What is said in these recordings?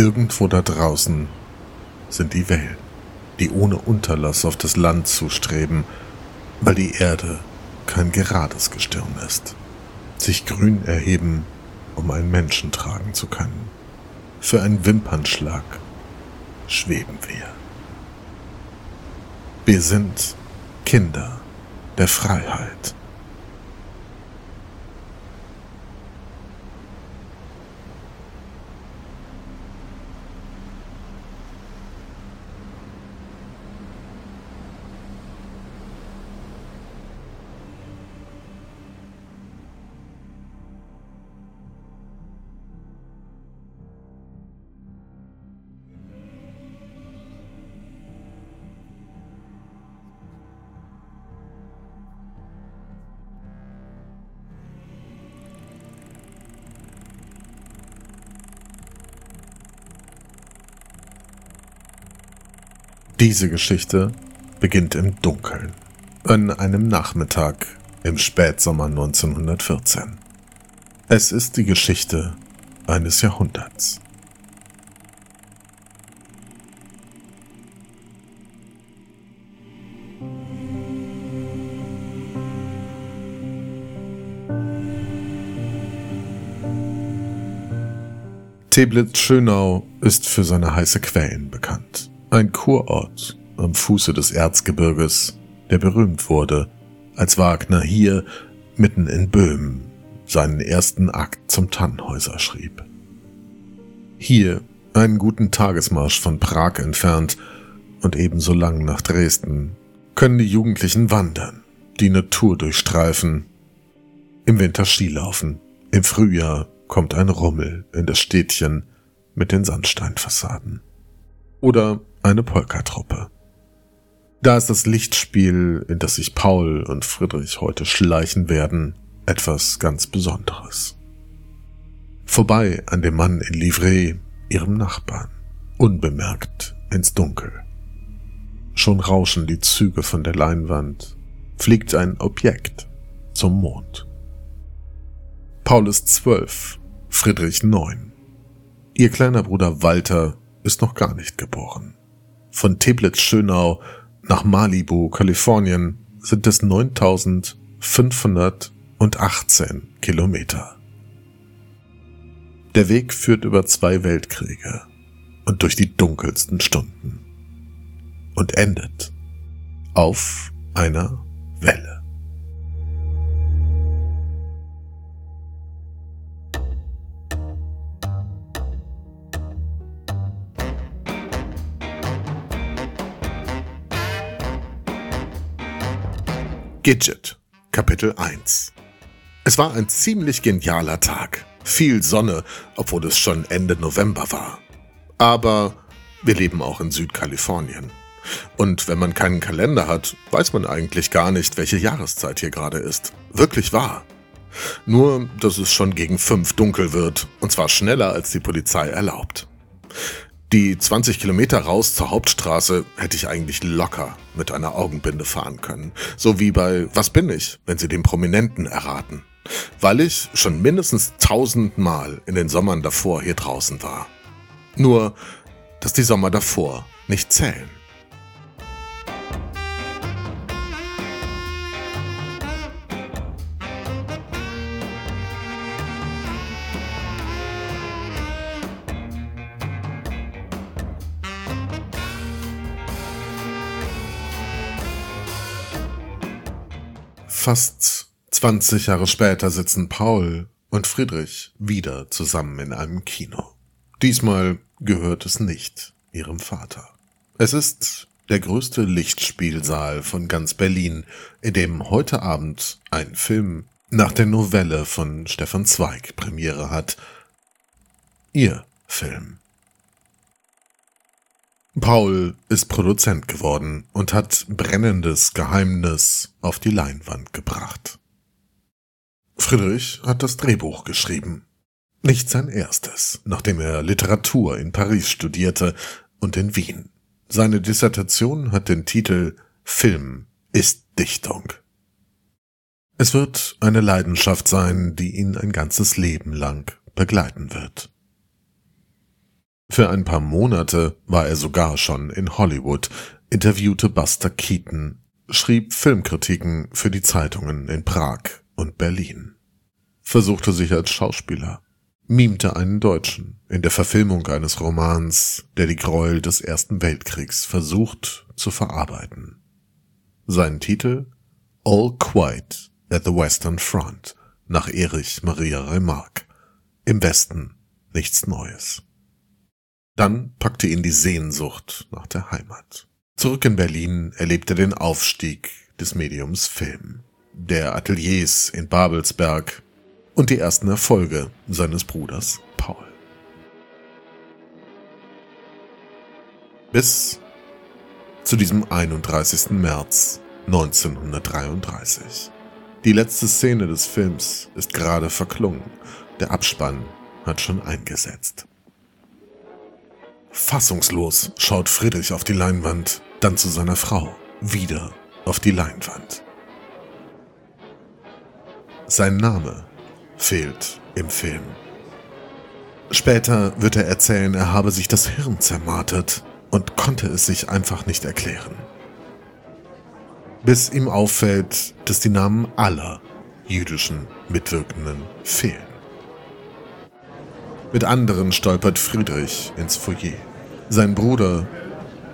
Irgendwo da draußen sind die Wellen, die ohne Unterlass auf das Land zustreben, weil die Erde kein gerades Gestirn ist, sich grün erheben, um einen Menschen tragen zu können. Für einen Wimpernschlag schweben wir. Wir sind Kinder der Freiheit. Diese Geschichte beginnt im Dunkeln, an einem Nachmittag im Spätsommer 1914. Es ist die Geschichte eines Jahrhunderts. Teblitz-Schönau ist für seine heiße Quellen bekannt. Ein Kurort am Fuße des Erzgebirges, der berühmt wurde, als Wagner hier mitten in Böhmen seinen ersten Akt zum Tannhäuser schrieb. Hier, einen guten Tagesmarsch von Prag entfernt und ebenso lang nach Dresden, können die Jugendlichen wandern, die Natur durchstreifen, im Winter Skilaufen, im Frühjahr kommt ein Rummel in das Städtchen mit den Sandsteinfassaden. Oder eine Polkatruppe. Da ist das Lichtspiel, in das sich Paul und Friedrich heute schleichen werden, etwas ganz Besonderes. Vorbei an dem Mann in Livree, ihrem Nachbarn, unbemerkt ins Dunkel. Schon rauschen die Züge von der Leinwand, fliegt ein Objekt zum Mond. Paul ist zwölf, Friedrich neun. Ihr kleiner Bruder Walter ist noch gar nicht geboren. Von Teplitz-Schönau nach Malibu, Kalifornien sind es 9518 Kilometer. Der Weg führt über zwei Weltkriege und durch die dunkelsten Stunden und endet auf einer Welle. Gidget, Kapitel 1 Es war ein ziemlich genialer Tag. Viel Sonne, obwohl es schon Ende November war. Aber wir leben auch in Südkalifornien. Und wenn man keinen Kalender hat, weiß man eigentlich gar nicht, welche Jahreszeit hier gerade ist. Wirklich wahr. Nur, dass es schon gegen fünf dunkel wird, und zwar schneller als die Polizei erlaubt. Die 20 Kilometer raus zur Hauptstraße hätte ich eigentlich locker mit einer Augenbinde fahren können. So wie bei Was bin ich, wenn Sie den Prominenten erraten. Weil ich schon mindestens tausendmal in den Sommern davor hier draußen war. Nur, dass die Sommer davor nicht zählen. Fast 20 Jahre später sitzen Paul und Friedrich wieder zusammen in einem Kino. Diesmal gehört es nicht ihrem Vater. Es ist der größte Lichtspielsaal von ganz Berlin, in dem heute Abend ein Film nach der Novelle von Stefan Zweig Premiere hat. Ihr Film. Paul ist Produzent geworden und hat brennendes Geheimnis auf die Leinwand gebracht. Friedrich hat das Drehbuch geschrieben. Nicht sein erstes, nachdem er Literatur in Paris studierte und in Wien. Seine Dissertation hat den Titel Film ist Dichtung. Es wird eine Leidenschaft sein, die ihn ein ganzes Leben lang begleiten wird. Für ein paar Monate war er sogar schon in Hollywood, interviewte Buster Keaton, schrieb Filmkritiken für die Zeitungen in Prag und Berlin, versuchte sich als Schauspieler, mimte einen Deutschen in der Verfilmung eines Romans, der die Gräuel des Ersten Weltkriegs versucht zu verarbeiten. Sein Titel All Quiet at the Western Front nach Erich Maria Remarque. Im Westen nichts Neues. Dann packte ihn die Sehnsucht nach der Heimat. Zurück in Berlin erlebte den Aufstieg des Mediums Film, der Ateliers in Babelsberg und die ersten Erfolge seines Bruders Paul. Bis zu diesem 31. März 1933. Die letzte Szene des Films ist gerade verklungen. Der Abspann hat schon eingesetzt. Fassungslos schaut Friedrich auf die Leinwand, dann zu seiner Frau, wieder auf die Leinwand. Sein Name fehlt im Film. Später wird er erzählen, er habe sich das Hirn zermartert und konnte es sich einfach nicht erklären. Bis ihm auffällt, dass die Namen aller jüdischen Mitwirkenden fehlen. Mit anderen stolpert Friedrich ins Foyer. Sein Bruder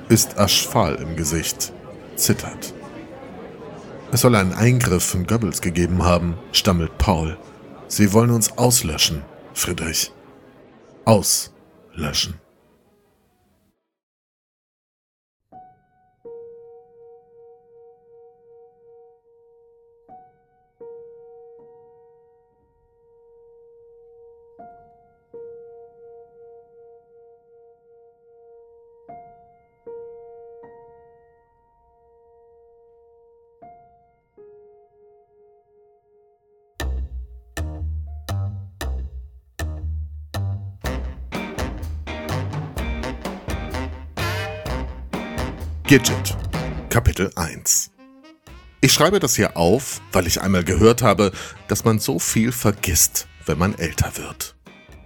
ist aschfahl im Gesicht, zittert. Es soll einen Eingriff von Goebbels gegeben haben, stammelt Paul. Sie wollen uns auslöschen, Friedrich. Auslöschen. Gidget Kapitel 1 Ich schreibe das hier auf, weil ich einmal gehört habe, dass man so viel vergisst, wenn man älter wird.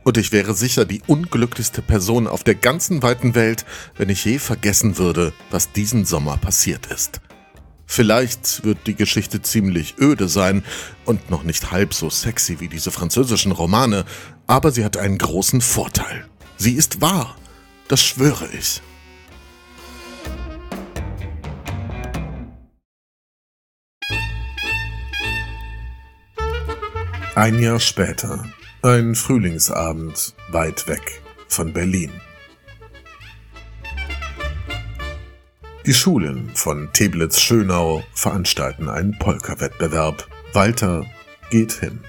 Und ich wäre sicher die unglücklichste Person auf der ganzen weiten Welt, wenn ich je vergessen würde, was diesen Sommer passiert ist. Vielleicht wird die Geschichte ziemlich öde sein und noch nicht halb so sexy wie diese französischen Romane, aber sie hat einen großen Vorteil. Sie ist wahr. Das schwöre ich. Ein Jahr später, ein Frühlingsabend weit weg von Berlin. Die Schulen von Teblitz-Schönau veranstalten einen Polka-Wettbewerb. Walter geht hin.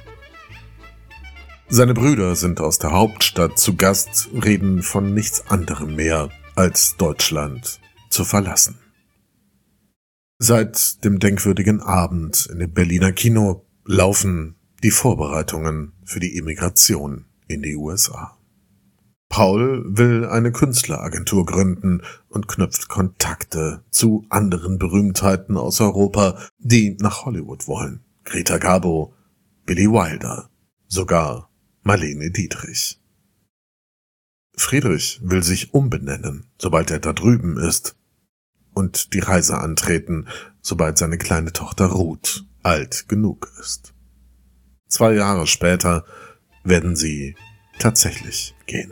Seine Brüder sind aus der Hauptstadt zu Gast, reden von nichts anderem mehr, als Deutschland zu verlassen. Seit dem denkwürdigen Abend in dem Berliner Kino laufen die Vorbereitungen für die Immigration in die USA. Paul will eine Künstleragentur gründen und knüpft Kontakte zu anderen Berühmtheiten aus Europa, die nach Hollywood wollen. Greta Garbo, Billy Wilder, sogar Marlene Dietrich. Friedrich will sich umbenennen, sobald er da drüben ist, und die Reise antreten, sobald seine kleine Tochter Ruth alt genug ist. Zwei Jahre später werden sie tatsächlich gehen.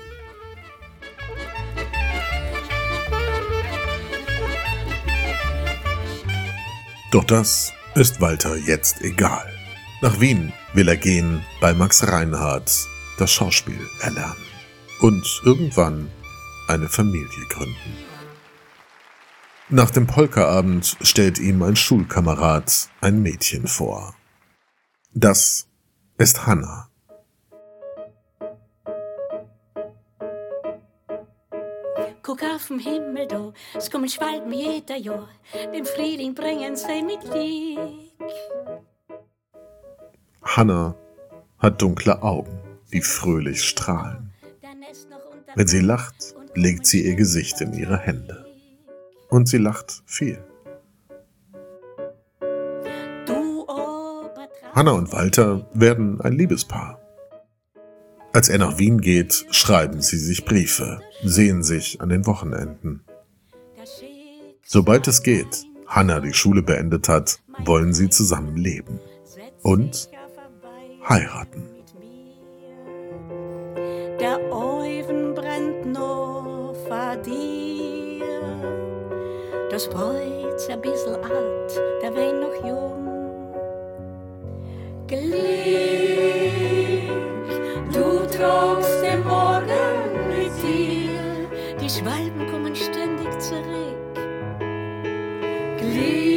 Doch das ist Walter jetzt egal. Nach Wien will er gehen, bei Max Reinhardt das Schauspiel erlernen und irgendwann eine Familie gründen. Nach dem Polkaabend stellt ihm ein Schulkamerad ein Mädchen vor. Das ist Hannah. Guck auf den Himmel da, es kommen Schwalben jeder Jahr, den Frühling bringen sie mit Glück. Hannah hat dunkle Augen, die fröhlich strahlen. Wenn sie lacht, legt sie ihr Gesicht in ihre Hände. Und sie lacht viel. Hanna und Walter werden ein Liebespaar. Als er nach Wien geht, schreiben sie sich Briefe, sehen sich an den Wochenenden. Sobald es geht, Hannah die Schule beendet hat, wollen sie zusammen leben und heiraten. Der Oven brennt noch vor dir. Das Bräut ein bisschen alt, Glück, du tragst den Morgen mit dir. Die Schwalben kommen ständig zurück. Glück,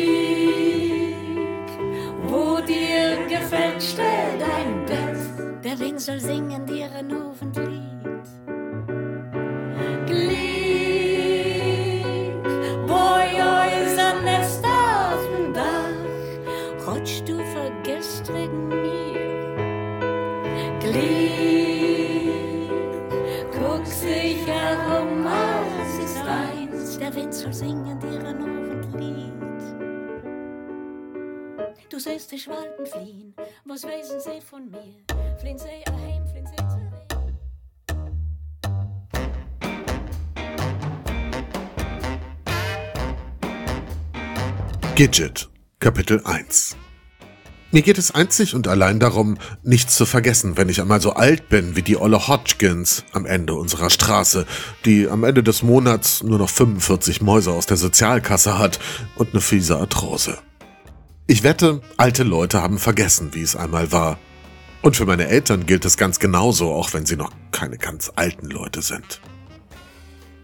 wo dir gefällt, stell dein Bett. Der Wind soll singen dir ein Ofenlied. Du siehst die Schwalben fliehen, was wissen sie von mir? Fliehen sie heim, fliehen sie zurück. Gidget, Kapitel 1 Mir geht es einzig und allein darum, nichts zu vergessen, wenn ich einmal so alt bin wie die Olle Hodgkins am Ende unserer Straße, die am Ende des Monats nur noch 45 Mäuse aus der Sozialkasse hat und eine fiese Arthrose. Ich wette, alte Leute haben vergessen, wie es einmal war. Und für meine Eltern gilt es ganz genauso, auch wenn sie noch keine ganz alten Leute sind.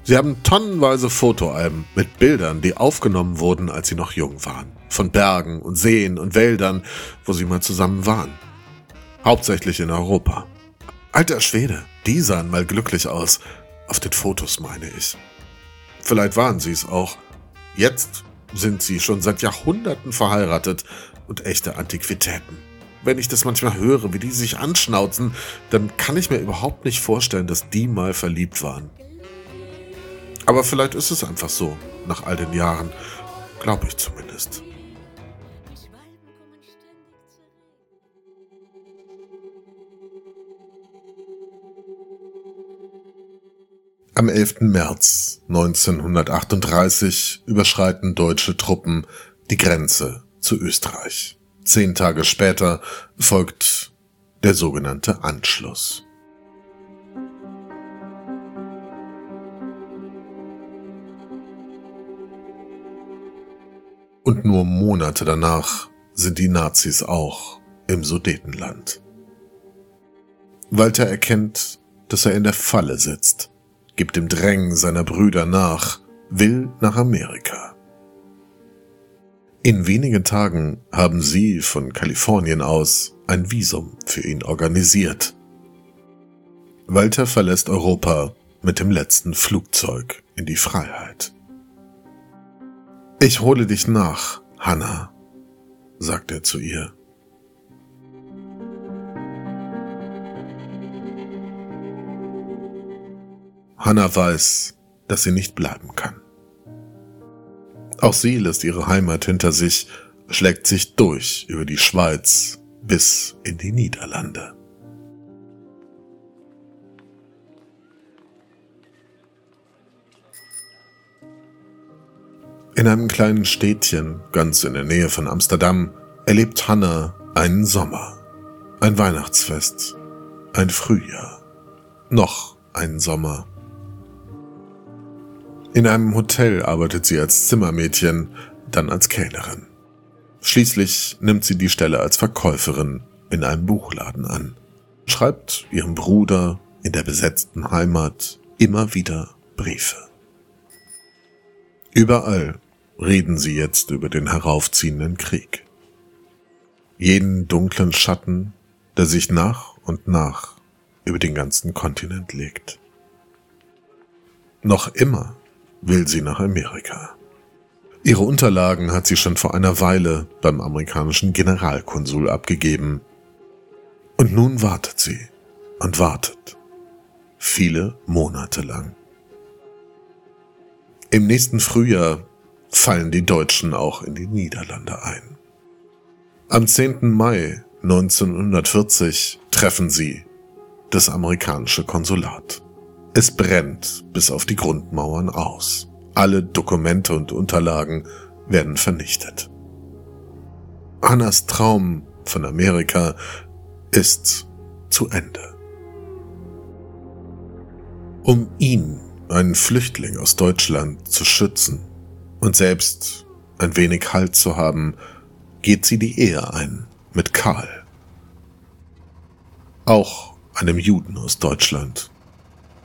Sie haben tonnenweise Fotoalben mit Bildern, die aufgenommen wurden, als sie noch jung waren. Von Bergen und Seen und Wäldern, wo sie mal zusammen waren. Hauptsächlich in Europa. Alter Schwede, die sahen mal glücklich aus. Auf den Fotos meine ich. Vielleicht waren sie es auch. Jetzt sind sie schon seit Jahrhunderten verheiratet und echte Antiquitäten. Wenn ich das manchmal höre, wie die sich anschnauzen, dann kann ich mir überhaupt nicht vorstellen, dass die mal verliebt waren. Aber vielleicht ist es einfach so, nach all den Jahren. Glaube ich zumindest. Am 11. März 1938 überschreiten deutsche Truppen die Grenze zu Österreich. Zehn Tage später folgt der sogenannte Anschluss. Und nur Monate danach sind die Nazis auch im Sudetenland. Walter erkennt, dass er in der Falle sitzt, gibt dem Drängen seiner Brüder nach, will nach Amerika. In wenigen Tagen haben sie von Kalifornien aus ein Visum für ihn organisiert. Walter verlässt Europa mit dem letzten Flugzeug in die Freiheit. Ich hole dich nach, Hannah, sagt er zu ihr. Hannah weiß, dass sie nicht bleiben kann. Auch sie lässt ihre Heimat hinter sich, schlägt sich durch über die Schweiz bis in die Niederlande. In einem kleinen Städtchen, ganz in der Nähe von Amsterdam, erlebt Hannah einen Sommer, ein Weihnachtsfest, ein Frühjahr, noch einen Sommer. In einem Hotel arbeitet sie als Zimmermädchen, dann als Kellnerin. Schließlich nimmt sie die Stelle als Verkäuferin in einem Buchladen an, schreibt ihrem Bruder in der besetzten Heimat immer wieder Briefe. Überall reden sie jetzt über den heraufziehenden Krieg. Jeden dunklen Schatten, der sich nach und nach über den ganzen Kontinent legt. Noch immer will sie nach Amerika. Ihre Unterlagen hat sie schon vor einer Weile beim amerikanischen Generalkonsul abgegeben. Und nun wartet sie und wartet. Viele Monate lang. Im nächsten Frühjahr fallen die Deutschen auch in die Niederlande ein. Am 10. Mai 1940 treffen sie das amerikanische Konsulat. Es brennt bis auf die Grundmauern aus. Alle Dokumente und Unterlagen werden vernichtet. Annas Traum von Amerika ist zu Ende. Um ihn, einen Flüchtling aus Deutschland, zu schützen und selbst ein wenig Halt zu haben, geht sie die Ehe ein mit Karl. Auch einem Juden aus Deutschland.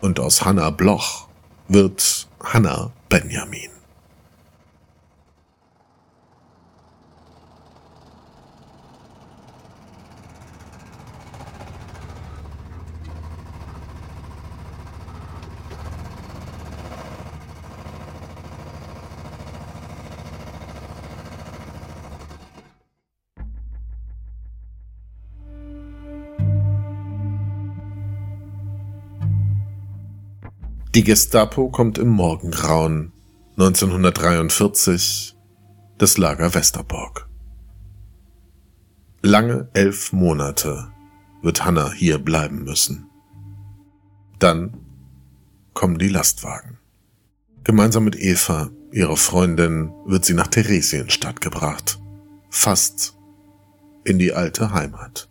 Und aus Hannah Bloch wird Hannah Benjamin. Die Gestapo kommt im Morgengrauen 1943 das Lager Westerbork. Lange elf Monate wird Hanna hier bleiben müssen. Dann kommen die Lastwagen. Gemeinsam mit Eva, ihrer Freundin, wird sie nach Theresienstadt gebracht. Fast in die alte Heimat.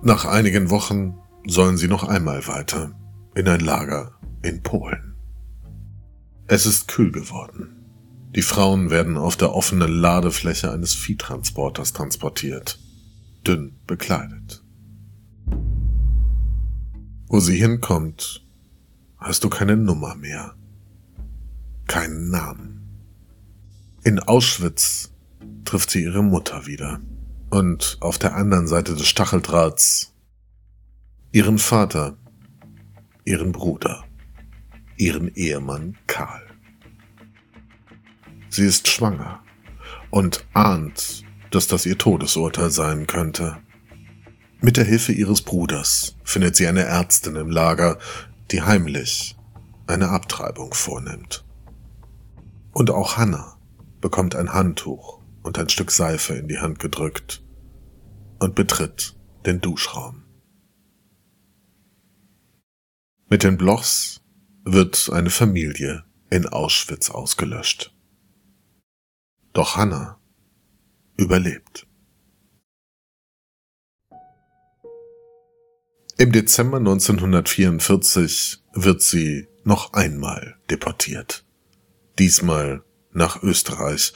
Nach einigen Wochen sollen sie noch einmal weiter in ein Lager in Polen. Es ist kühl geworden. Die Frauen werden auf der offenen Ladefläche eines Viehtransporters transportiert, dünn bekleidet. Wo sie hinkommt, hast du keine Nummer mehr, keinen Namen. In Auschwitz trifft sie ihre Mutter wieder und auf der anderen Seite des Stacheldrahts ihren Vater, ihren Bruder, ihren Ehemann Karl. Sie ist schwanger und ahnt, dass das ihr Todesurteil sein könnte. Mit der Hilfe ihres Bruders findet sie eine Ärztin im Lager, die heimlich eine Abtreibung vornimmt. Und auch Hannah bekommt ein Handtuch und ein Stück Seife in die Hand gedrückt und betritt den Duschraum. Mit den Blochs wird eine Familie in Auschwitz ausgelöscht. Doch Hannah überlebt. Im Dezember 1944 wird sie noch einmal deportiert. Diesmal nach Österreich,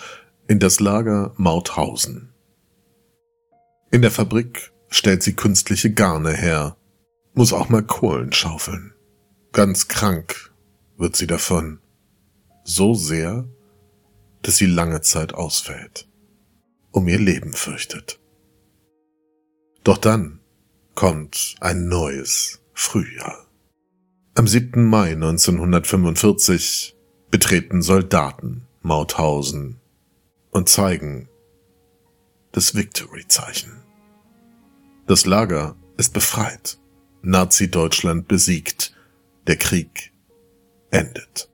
in das Lager Mauthausen. In der Fabrik stellt sie künstliche Garne her, muss auch mal Kohlen schaufeln. Ganz krank wird sie davon. So sehr, dass sie lange Zeit ausfällt. Um ihr Leben fürchtet. Doch dann kommt ein neues Frühjahr. Am 7. Mai 1945 betreten Soldaten Mauthausen und zeigen das Victory-Zeichen. Das Lager ist befreit, Nazi-Deutschland besiegt der Krieg endet.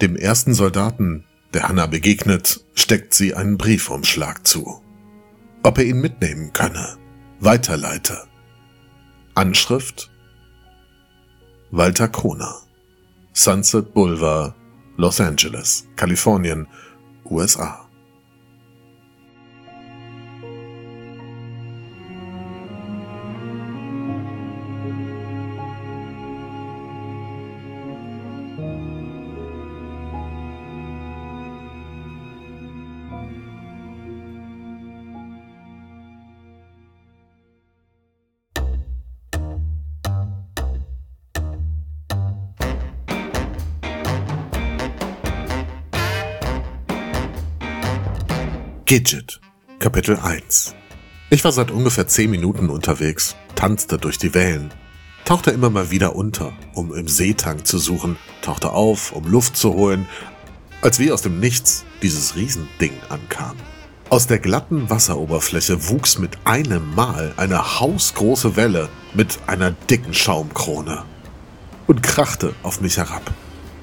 Dem ersten Soldaten, der Hanna begegnet, steckt sie einen Briefumschlag zu. Ob er ihn mitnehmen könne, weiterleite. Anschrift Walter Kohner Sunset Boulevard, Los Angeles, Kalifornien, USA. Gidget, Kapitel 1 Ich war seit ungefähr 10 Minuten unterwegs, tanzte durch die Wellen, tauchte immer mal wieder unter, um im Seetank zu suchen, tauchte auf, um Luft zu holen, als wie aus dem Nichts dieses Riesending ankam. Aus der glatten Wasseroberfläche wuchs mit einem Mal eine hausgroße Welle mit einer dicken Schaumkrone und krachte auf mich herab.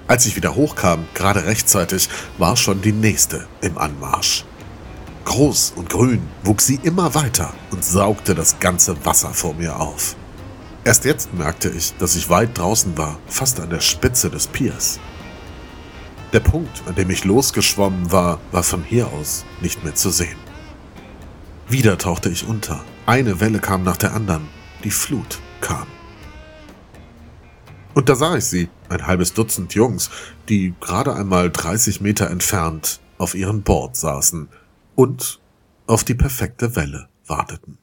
Als ich wieder hochkam, gerade rechtzeitig, war schon die nächste im Anmarsch. Groß und grün wuchs sie immer weiter und saugte das ganze Wasser vor mir auf. Erst jetzt merkte ich, dass ich weit draußen war, fast an der Spitze des Piers. Der Punkt, an dem ich losgeschwommen war, war von hier aus nicht mehr zu sehen. Wieder tauchte ich unter. Eine Welle kam nach der anderen. Die Flut kam. Und da sah ich sie, ein halbes Dutzend Jungs, die gerade einmal 30 Meter entfernt auf ihren Board saßen und auf die perfekte Welle warteten.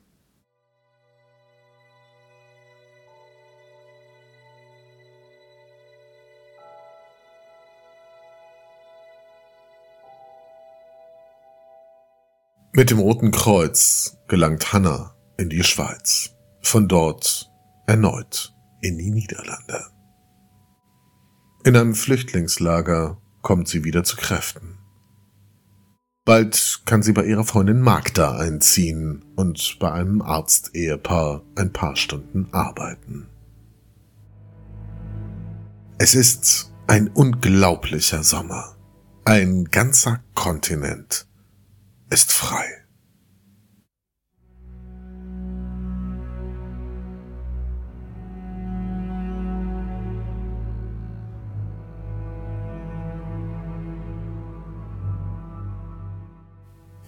Mit dem Roten Kreuz gelangt Hannah in die Schweiz, von dort erneut in die Niederlande. In einem Flüchtlingslager kommt sie wieder zu Kräften. Bald kann sie bei ihrer Freundin Magda einziehen und bei einem Arztehepaar ein paar Stunden arbeiten. Es ist ein unglaublicher Sommer. Ein ganzer Kontinent ist frei.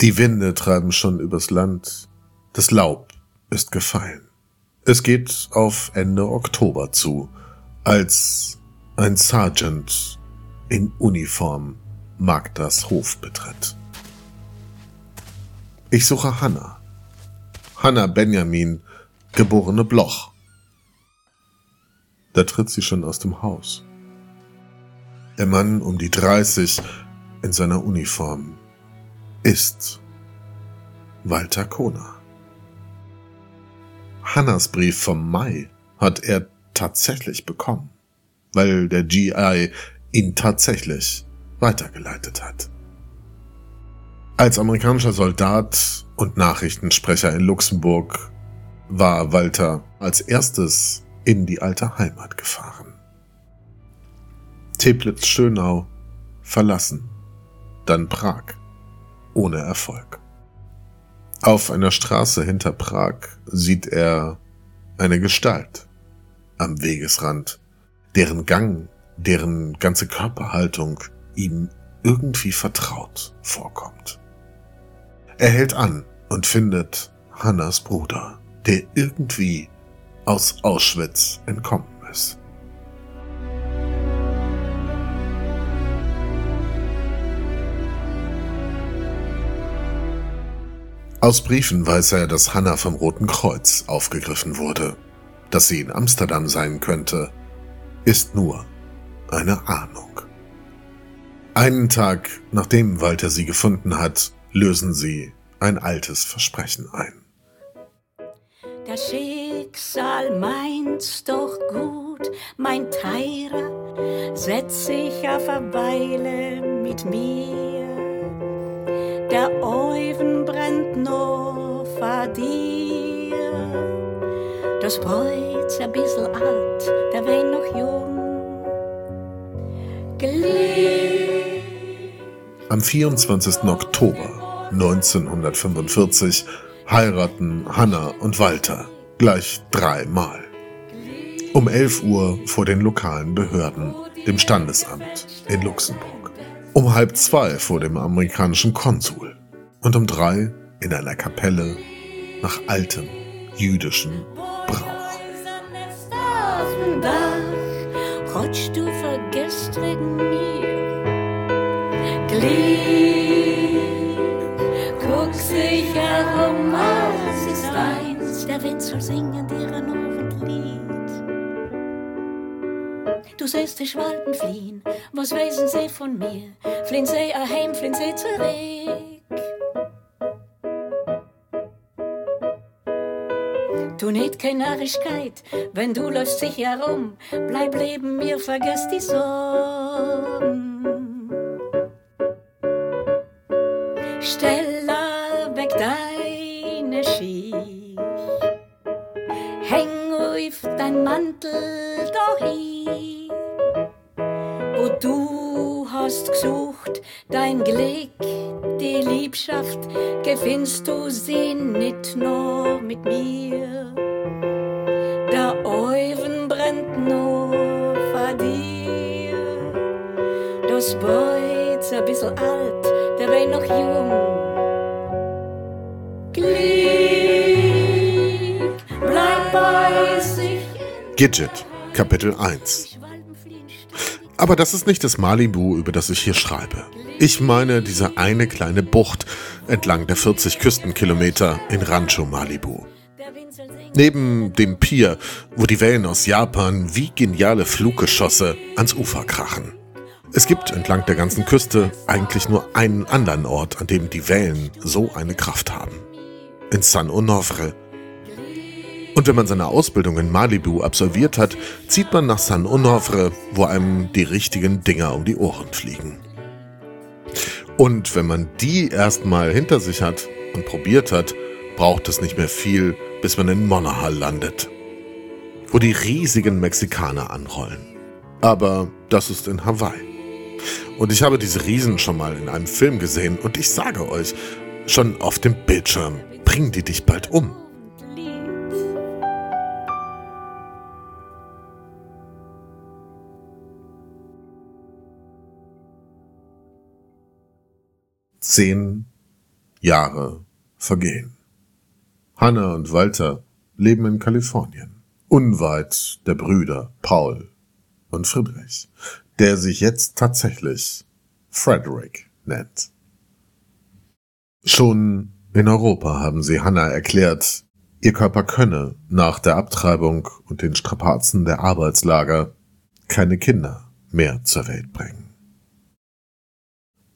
Die Winde treiben schon übers Land, das Laub ist gefallen. Es geht auf Ende Oktober zu, als ein Sergeant in Uniform Magdas Hof betritt. Ich suche Hannah. Hannah Benjamin, geborene Bloch. Da tritt sie schon aus dem Haus. Der Mann um die 30 in seiner Uniform ist Walter Kona. Hannas Brief vom Mai hat er tatsächlich bekommen, weil der GI ihn tatsächlich weitergeleitet hat. Als amerikanischer Soldat und Nachrichtensprecher in Luxemburg war Walter als erstes in die alte Heimat gefahren. Teplitz-Schönau verlassen, dann Prag, ohne Erfolg. Auf einer Straße hinter Prag sieht er eine Gestalt am Wegesrand, deren Gang, deren ganze Körperhaltung ihm irgendwie vertraut vorkommt. Er hält an und findet Hannas Bruder, der irgendwie aus Auschwitz entkommen ist. Aus Briefen weiß er, dass Hanna vom Roten Kreuz aufgegriffen wurde. Dass sie in Amsterdam sein könnte, ist nur eine Ahnung. Einen Tag nachdem Walter sie gefunden hat, lösen sie ein altes Versprechen ein. Das Schicksal meint's doch gut, mein Teirer, setz sich auf eine Weile mit mir. Der Oven brennt noch vor dir. Das Bräut's ein bisschen alt, der Wein noch jung. Gelieb. Am 24. Oktober 1945 heiraten Hanna und Walter gleich dreimal. Um 11 Uhr vor den lokalen Behörden, dem Standesamt in Luxemburg. Um halb zwei vor dem amerikanischen Konsul. Und um drei in einer Kapelle nach altem jüdischen Brauch. Glied sich herum, alles ist eins, der Wind soll singen dir ein Du siehst die Schwalben fliehen, was wissen sie von mir? Fliehen sie erheim, fliehen sie zurück. Du nicht keine Narrigkeit, wenn du läufst sich herum, bleib leben mir, vergiss die Sorgen. Stell deine Schiech. Häng auf dein Mantel hast gesucht, dein Glück, die Liebschaft, gefinnst du sie nicht nur mit mir. Der Euven brennt nur vor dir. Das Beut's ein bisschen alt, der wär noch jung. Glück, bleib bei sich. Gidget, Kapitel 1. Aber das ist nicht das Malibu, über das ich hier schreibe. Ich meine diese eine kleine Bucht entlang der 40 Küstenkilometer in Rancho Malibu. Neben dem Pier, wo die Wellen aus Japan wie geniale Fluggeschosse ans Ufer krachen. Es gibt entlang der ganzen Küste eigentlich nur einen anderen Ort, an dem die Wellen so eine Kraft haben. In San Onofre. Und wenn man seine Ausbildung in Malibu absolviert hat, zieht man nach San Onofre, wo einem die richtigen Dinger um die Ohren fliegen. Und wenn man die erstmal hinter sich hat und probiert hat, braucht es nicht mehr viel, bis man in Monahal landet, wo die riesigen Mexikaner anrollen. Aber das ist in Hawaii. Und ich habe diese Riesen schon mal in einem Film gesehen und ich sage euch, schon auf dem Bildschirm bringen die dich bald um. Zehn Jahre vergehen. Hannah und Walter leben in Kalifornien, unweit der Brüder Paul und Friedrich, der sich jetzt tatsächlich Frederick nennt. Schon in Europa haben sie Hannah erklärt, ihr Körper könne nach der Abtreibung und den Strapazen der Arbeitslager keine Kinder mehr zur Welt bringen.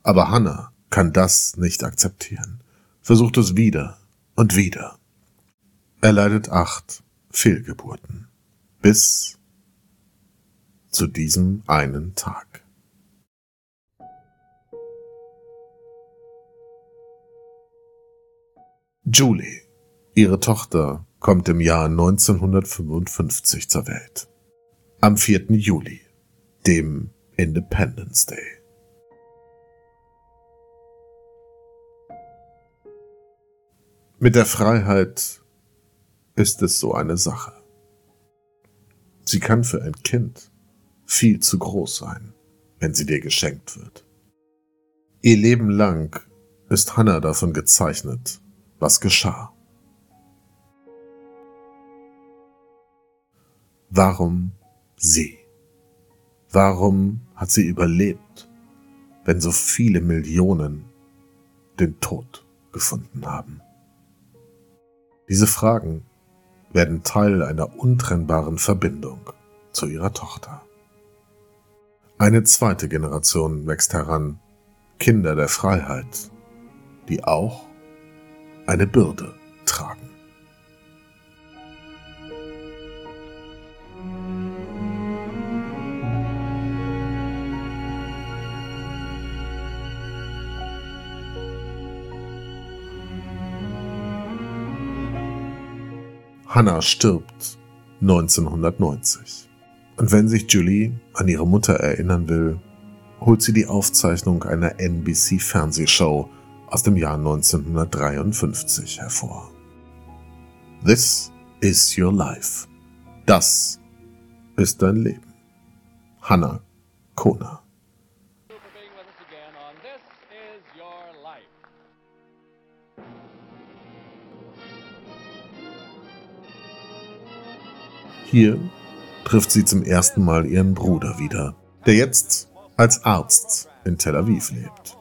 Aber Hannah kann das nicht akzeptieren, versucht es wieder und wieder. Er leidet acht Fehlgeburten. Bis zu diesem einen Tag. Julie, ihre Tochter, kommt im Jahr 1955 zur Welt. Am 4. Juli, dem Independence Day. Mit der Freiheit ist es so eine Sache. Sie kann für ein Kind viel zu groß sein, wenn sie dir geschenkt wird. Ihr Leben lang ist Hannah davon gezeichnet, was geschah. Warum sie? Warum hat sie überlebt, wenn so viele Millionen den Tod gefunden haben? Diese Fragen werden Teil einer untrennbaren Verbindung zu ihrer Tochter. Eine zweite Generation wächst heran, Kinder der Freiheit, die auch eine Bürde tragen. Hannah stirbt 1990. Und wenn sich Julie an ihre Mutter erinnern will, holt sie die Aufzeichnung einer NBC-Fernsehshow aus dem Jahr 1953 hervor. This is your life. Das ist dein Leben. Hannah Kona. Hier trifft sie zum ersten Mal ihren Bruder wieder, der jetzt als Arzt in Tel Aviv lebt.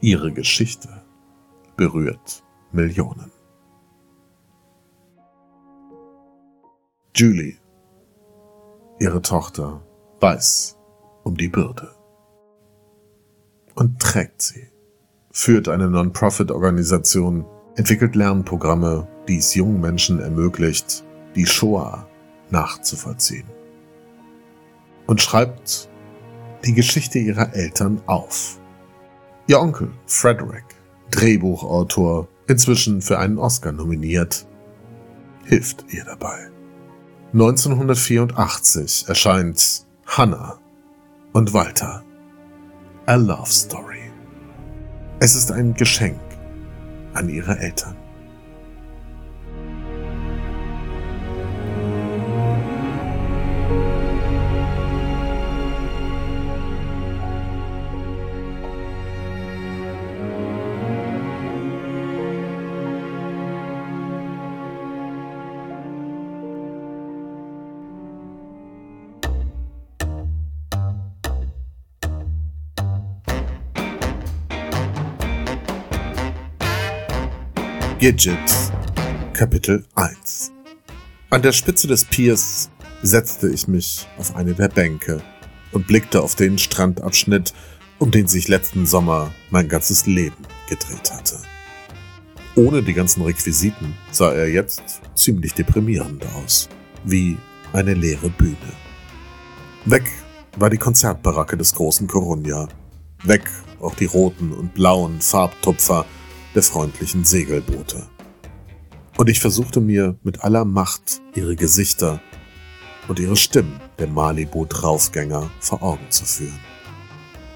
Ihre Geschichte berührt Millionen. Julie, ihre Tochter, weiß um die Bürde und trägt sie, führt eine Non-Profit-Organisation, entwickelt Lernprogramme, die es jungen Menschen ermöglicht, die Shoah nachzuvollziehen. Und schreibt die Geschichte ihrer Eltern auf. Ihr Onkel, Frederick, Drehbuchautor, inzwischen für einen Oscar nominiert, hilft ihr dabei. 1984 erscheint Hannah und Walter. A Love Story. Es ist ein Geschenk an ihre Eltern. Gidget Kapitel 1 An der Spitze des Piers setzte ich mich auf eine der Bänke und blickte auf den Strandabschnitt, um den sich letzten Sommer mein ganzes Leben gedreht hatte. Ohne die ganzen Requisiten sah er jetzt ziemlich deprimierend aus, wie eine leere Bühne. Weg war die Konzertbaracke des großen Coruña, weg auch die roten und blauen Farbtupfer, der freundlichen Segelboote. Und ich versuchte mir mit aller Macht ihre Gesichter und ihre Stimmen der Malibu-Draufgänger vor Augen zu führen.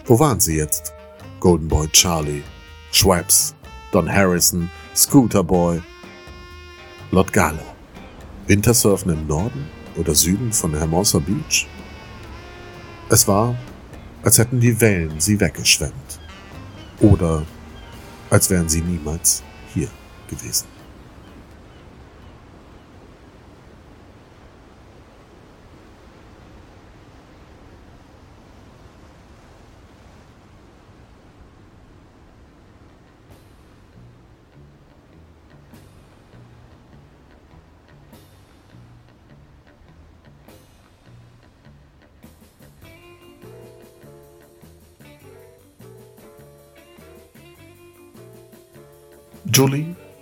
Wo waren sie jetzt? Golden Boy Charlie, Schweppes, Don Harrison, Scooter Boy, Lord Gallo. Wintersurfen im Norden oder Süden von Hermosa Beach? Es war, als hätten die Wellen sie weggeschwemmt. Oder als wären sie niemals hier gewesen.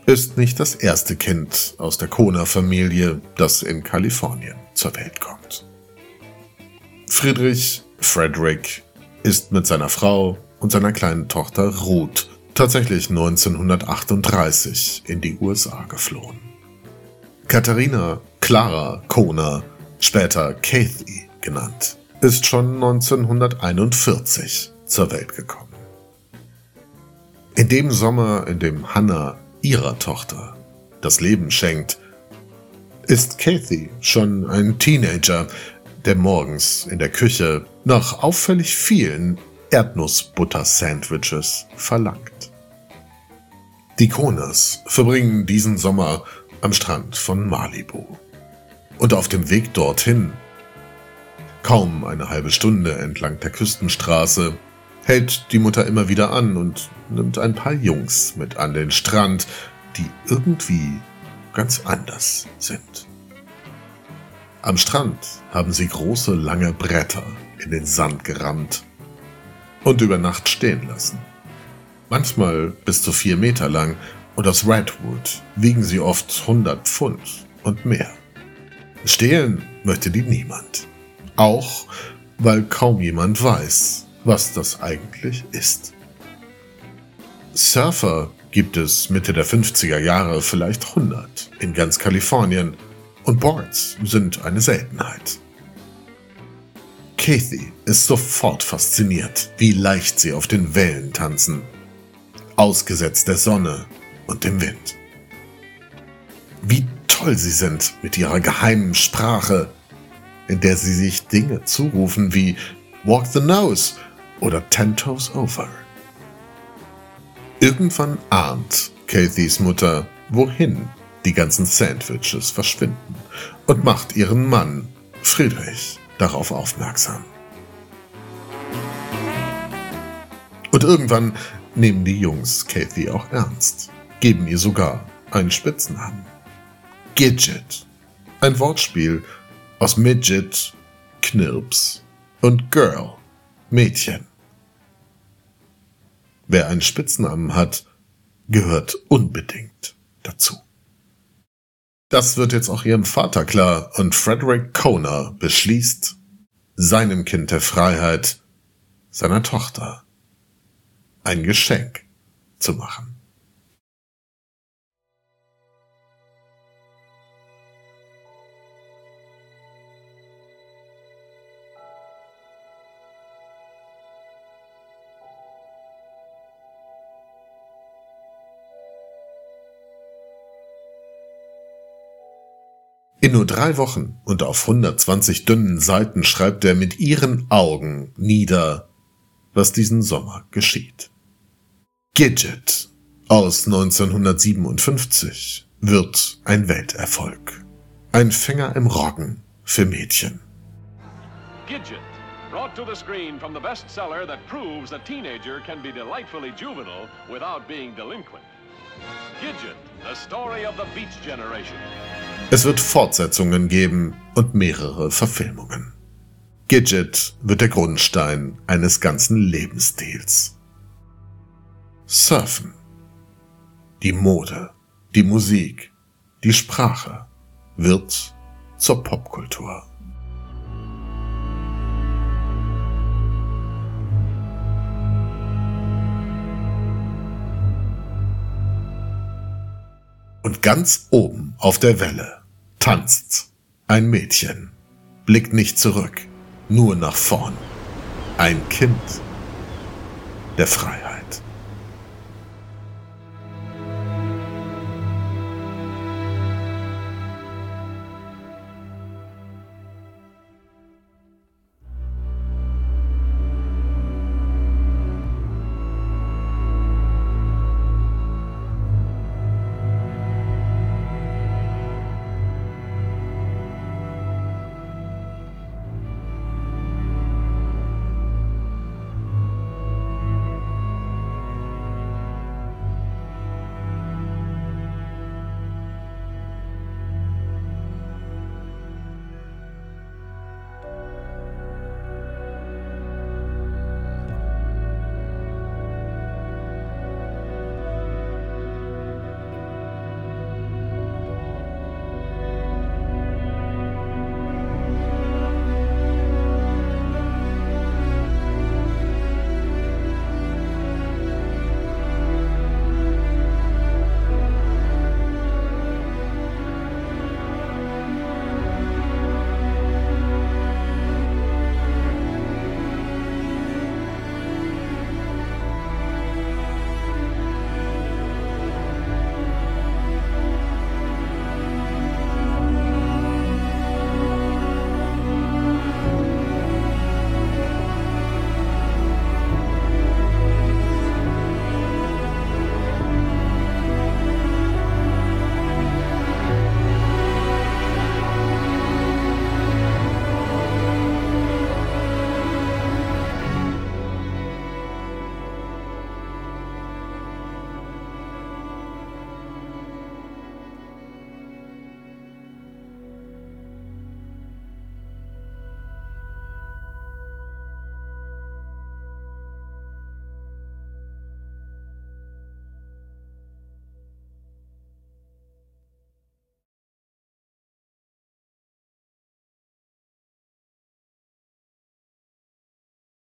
Ist nicht das erste Kind aus der Kona-Familie, das in Kalifornien zur Welt kommt. Friedrich Frederick ist mit seiner Frau und seiner kleinen Tochter Ruth tatsächlich 1938 in die USA geflohen. Katharina Clara Kona, später Kathy genannt, ist schon 1941 zur Welt gekommen. In dem Sommer, in dem Hannah ihrer Tochter das Leben schenkt, ist Kathy schon ein Teenager, der morgens in der Küche nach auffällig vielen Erdnussbutter-Sandwiches verlangt. Die Konas verbringen diesen Sommer am Strand von Malibu. Und auf dem Weg dorthin, kaum eine halbe Stunde entlang der Küstenstraße, hält die Mutter immer wieder an und nimmt ein paar Jungs mit an den Strand, die irgendwie ganz anders sind. Am Strand haben sie große lange Bretter in den Sand gerammt und über Nacht stehen lassen. Manchmal bis zu vier Meter lang und aus Redwood wiegen sie oft 100 Pfund und mehr. Stehlen möchte die niemand. Auch weil kaum jemand weiß, was das eigentlich ist. Surfer gibt es Mitte der 50er Jahre vielleicht 100 in ganz Kalifornien und Boards sind eine Seltenheit. Kathy ist sofort fasziniert, wie leicht sie auf den Wellen tanzen, ausgesetzt der Sonne und dem Wind. Wie toll sie sind mit ihrer geheimen Sprache, in der sie sich Dinge zurufen wie Walk the Nose oder Ten Toes Over. Irgendwann ahnt Kathys Mutter, wohin die ganzen Sandwiches verschwinden und macht ihren Mann, Friedrich, darauf aufmerksam. Und irgendwann nehmen die Jungs Kathy auch ernst, geben ihr sogar einen Spitznamen. Gidget, ein Wortspiel aus Midget, Knirps und Girl, Mädchen. Wer einen Spitznamen hat, gehört unbedingt dazu. Das wird jetzt auch ihrem Vater klar und Frederick Kona beschließt, seinem Kind der Freiheit, seiner Tochter, ein Geschenk zu machen. In nur drei Wochen und auf 120 dünnen Seiten schreibt er mit ihren Augen nieder, was diesen Sommer geschieht. Gidget aus 1957 wird ein Welterfolg. Ein Fänger im Roggen für Mädchen. Gidget, brought to the screen from the bestseller that proves a teenager can be delightfully juvenile without being delinquent. Gidget, the story of the Beach Generation. Es wird Fortsetzungen geben und mehrere Verfilmungen. Gidget wird der Grundstein eines ganzen Lebensstils. Surfen. Die Mode, die Musik, die Sprache wird zur Popkultur. Und ganz oben auf der Welle tanzt ein Mädchen, blickt nicht zurück, nur nach vorn. Ein Kind der Freiheit.